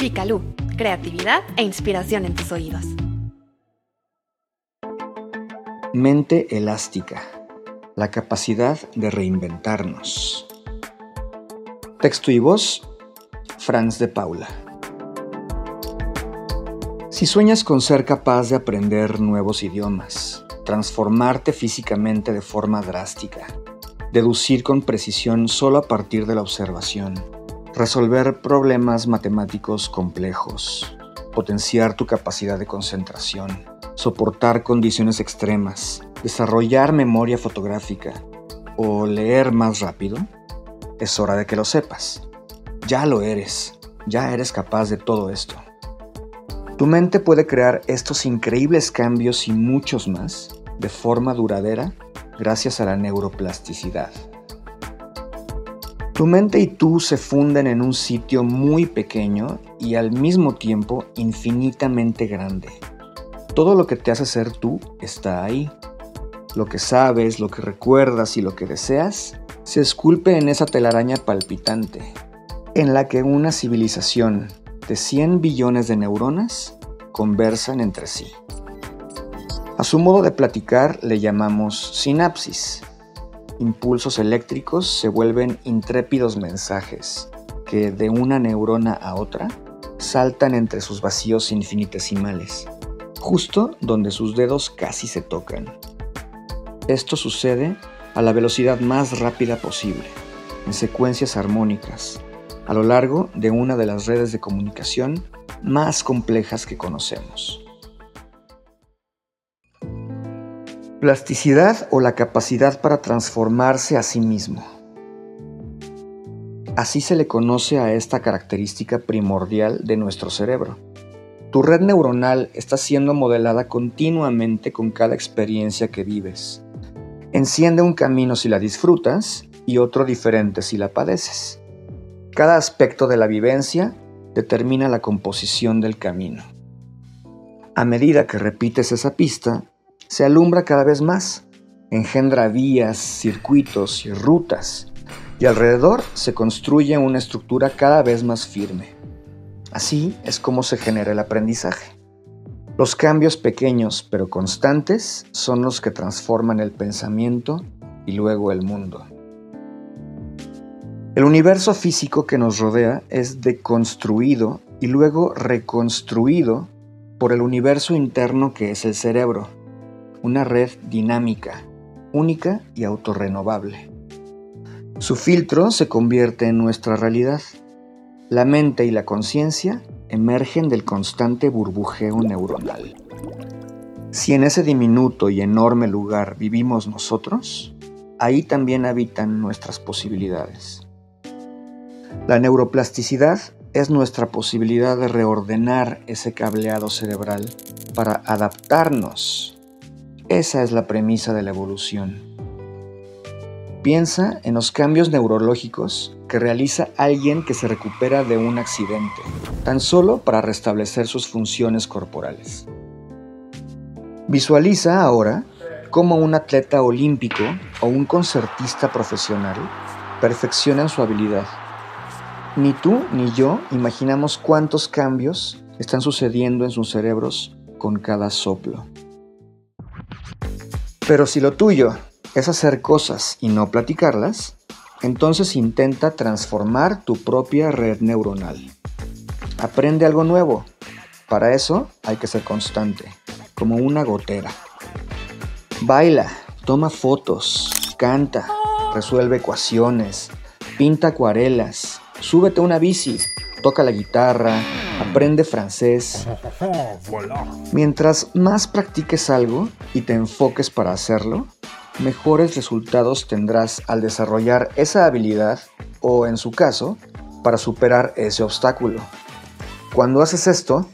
Picalú, creatividad e inspiración en tus oídos. Mente elástica, la capacidad de reinventarnos. Texto y voz, Franz de Paula. Si sueñas con ser capaz de aprender nuevos idiomas, transformarte físicamente de forma drástica, deducir con precisión solo a partir de la observación, resolver problemas matemáticos complejos, potenciar tu capacidad de concentración, soportar condiciones extremas, desarrollar memoria fotográfica o leer más rápido, es hora de que lo sepas. Ya lo eres, ya eres capaz de todo esto. Tu mente puede crear estos increíbles cambios y muchos más de forma duradera gracias a la neuroplasticidad. Tu mente y tú se funden en un sitio muy pequeño y al mismo tiempo infinitamente grande. Todo lo que te hace ser tú está ahí. Lo que sabes, lo que recuerdas y lo que deseas se esculpe en esa telaraña palpitante, en la que una civilización de 100 billones de neuronas conversan entre sí. A su modo de platicar le llamamos sinapsis impulsos eléctricos se vuelven intrépidos mensajes que de una neurona a otra saltan entre sus vacíos infinitesimales, justo donde sus dedos casi se tocan. Esto sucede a la velocidad más rápida posible, en secuencias armónicas, a lo largo de una de las redes de comunicación más complejas que conocemos. Plasticidad o la capacidad para transformarse a sí mismo. Así se le conoce a esta característica primordial de nuestro cerebro. Tu red neuronal está siendo modelada continuamente con cada experiencia que vives. Enciende un camino si la disfrutas y otro diferente si la padeces. Cada aspecto de la vivencia determina la composición del camino. A medida que repites esa pista, se alumbra cada vez más, engendra vías, circuitos y rutas, y alrededor se construye una estructura cada vez más firme. Así es como se genera el aprendizaje. Los cambios pequeños pero constantes son los que transforman el pensamiento y luego el mundo. El universo físico que nos rodea es deconstruido y luego reconstruido por el universo interno que es el cerebro una red dinámica, única y autorrenovable. Su filtro se convierte en nuestra realidad. La mente y la conciencia emergen del constante burbujeo neuronal. Si en ese diminuto y enorme lugar vivimos nosotros, ahí también habitan nuestras posibilidades. La neuroplasticidad es nuestra posibilidad de reordenar ese cableado cerebral para adaptarnos esa es la premisa de la evolución. Piensa en los cambios neurológicos que realiza alguien que se recupera de un accidente, tan solo para restablecer sus funciones corporales. Visualiza ahora cómo un atleta olímpico o un concertista profesional perfeccionan su habilidad. Ni tú ni yo imaginamos cuántos cambios están sucediendo en sus cerebros con cada soplo. Pero si lo tuyo es hacer cosas y no platicarlas, entonces intenta transformar tu propia red neuronal. Aprende algo nuevo. Para eso hay que ser constante, como una gotera. Baila, toma fotos, canta, resuelve ecuaciones, pinta acuarelas, súbete a una bici, toca la guitarra, aprende francés. Mientras más practiques algo y te enfoques para hacerlo, mejores resultados tendrás al desarrollar esa habilidad o, en su caso, para superar ese obstáculo. Cuando haces esto,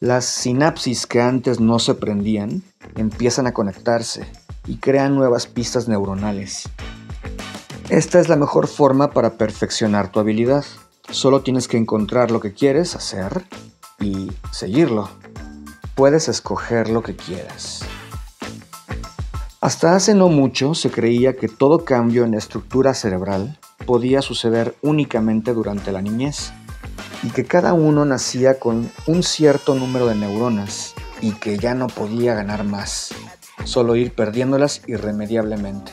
las sinapsis que antes no se prendían empiezan a conectarse y crean nuevas pistas neuronales. Esta es la mejor forma para perfeccionar tu habilidad. Solo tienes que encontrar lo que quieres hacer y seguirlo. Puedes escoger lo que quieras. Hasta hace no mucho se creía que todo cambio en la estructura cerebral podía suceder únicamente durante la niñez. y que cada uno nacía con un cierto número de neuronas y que ya no podía ganar más, solo ir perdiéndolas irremediablemente.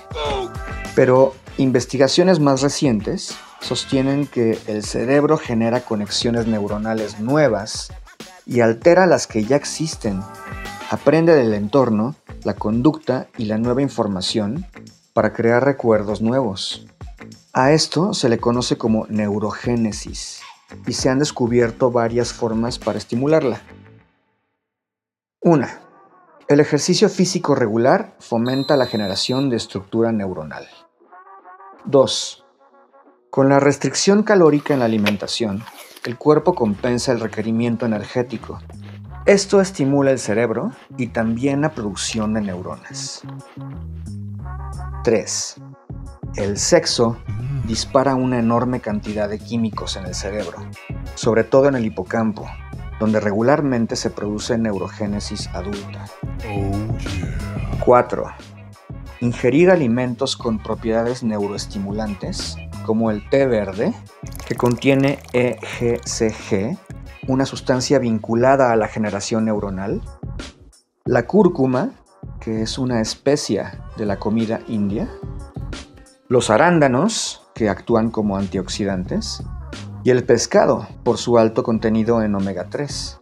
Pero investigaciones más recientes sostienen que el cerebro genera conexiones neuronales nuevas y altera las que ya existen. Aprende del entorno, la conducta y la nueva información para crear recuerdos nuevos. A esto se le conoce como neurogénesis y se han descubierto varias formas para estimularla. 1. El ejercicio físico regular fomenta la generación de estructura neuronal. 2. Con la restricción calórica en la alimentación, el cuerpo compensa el requerimiento energético. Esto estimula el cerebro y también la producción de neuronas. 3. El sexo dispara una enorme cantidad de químicos en el cerebro, sobre todo en el hipocampo, donde regularmente se produce neurogénesis adulta. 4. Ingerir alimentos con propiedades neuroestimulantes, como el té verde, que contiene EGCG, una sustancia vinculada a la generación neuronal, la cúrcuma, que es una especia de la comida india, los arándanos, que actúan como antioxidantes, y el pescado por su alto contenido en omega 3.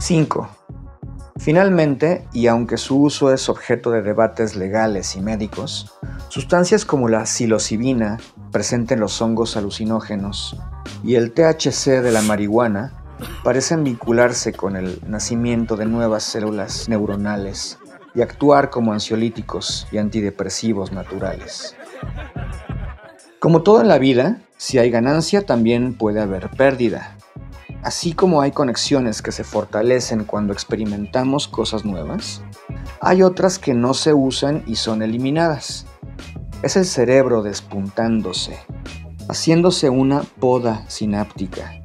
5. Finalmente, y aunque su uso es objeto de debates legales y médicos, sustancias como la psilocibina, presente en los hongos alucinógenos, y el THC de la marihuana parecen vincularse con el nacimiento de nuevas células neuronales y actuar como ansiolíticos y antidepresivos naturales. Como todo en la vida, si hay ganancia también puede haber pérdida. Así como hay conexiones que se fortalecen cuando experimentamos cosas nuevas, hay otras que no se usan y son eliminadas. Es el cerebro despuntándose, haciéndose una poda sináptica.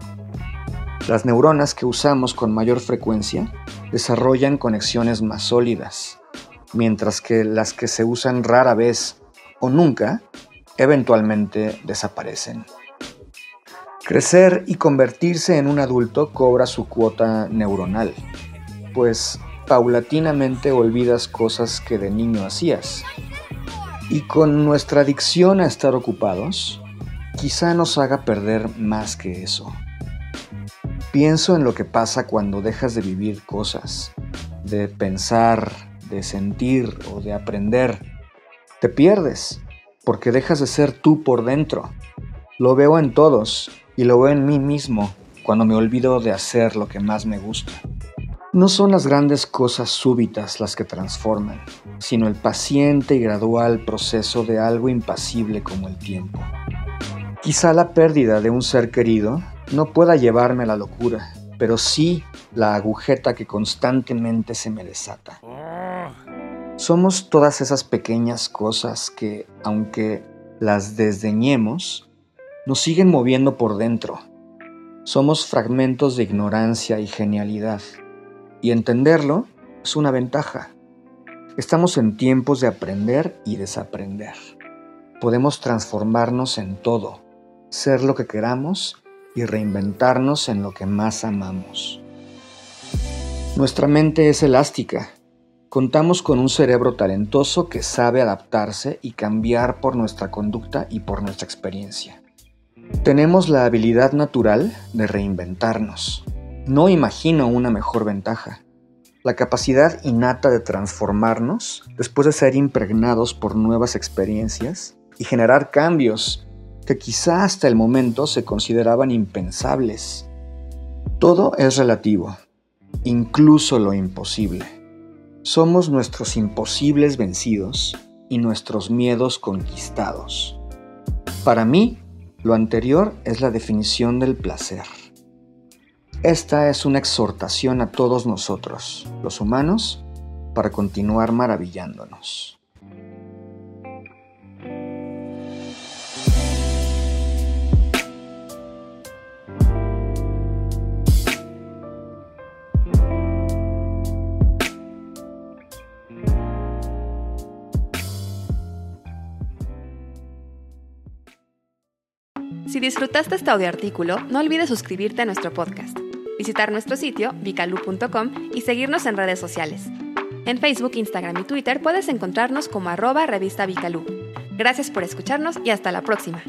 Las neuronas que usamos con mayor frecuencia desarrollan conexiones más sólidas, mientras que las que se usan rara vez o nunca eventualmente desaparecen. Crecer y convertirse en un adulto cobra su cuota neuronal, pues paulatinamente olvidas cosas que de niño hacías. Y con nuestra adicción a estar ocupados, quizá nos haga perder más que eso. Pienso en lo que pasa cuando dejas de vivir cosas, de pensar, de sentir o de aprender. Te pierdes porque dejas de ser tú por dentro. Lo veo en todos y lo veo en mí mismo cuando me olvido de hacer lo que más me gusta. No son las grandes cosas súbitas las que transforman, sino el paciente y gradual proceso de algo impasible como el tiempo. Quizá la pérdida de un ser querido no pueda llevarme a la locura, pero sí la agujeta que constantemente se me desata. Somos todas esas pequeñas cosas que, aunque las desdeñemos, nos siguen moviendo por dentro. Somos fragmentos de ignorancia y genialidad. Y entenderlo es una ventaja. Estamos en tiempos de aprender y desaprender. Podemos transformarnos en todo, ser lo que queramos y reinventarnos en lo que más amamos. Nuestra mente es elástica Contamos con un cerebro talentoso que sabe adaptarse y cambiar por nuestra conducta y por nuestra experiencia. Tenemos la habilidad natural de reinventarnos. No imagino una mejor ventaja. La capacidad innata de transformarnos después de ser impregnados por nuevas experiencias y generar cambios que quizá hasta el momento se consideraban impensables. Todo es relativo, incluso lo imposible. Somos nuestros imposibles vencidos y nuestros miedos conquistados. Para mí, lo anterior es la definición del placer. Esta es una exhortación a todos nosotros, los humanos, para continuar maravillándonos. Si disfrutaste este audio artículo, no olvides suscribirte a nuestro podcast visitar nuestro sitio vicalu.com y seguirnos en redes sociales. En Facebook, Instagram y Twitter puedes encontrarnos como arroba revista Vicalú. Gracias por escucharnos y hasta la próxima.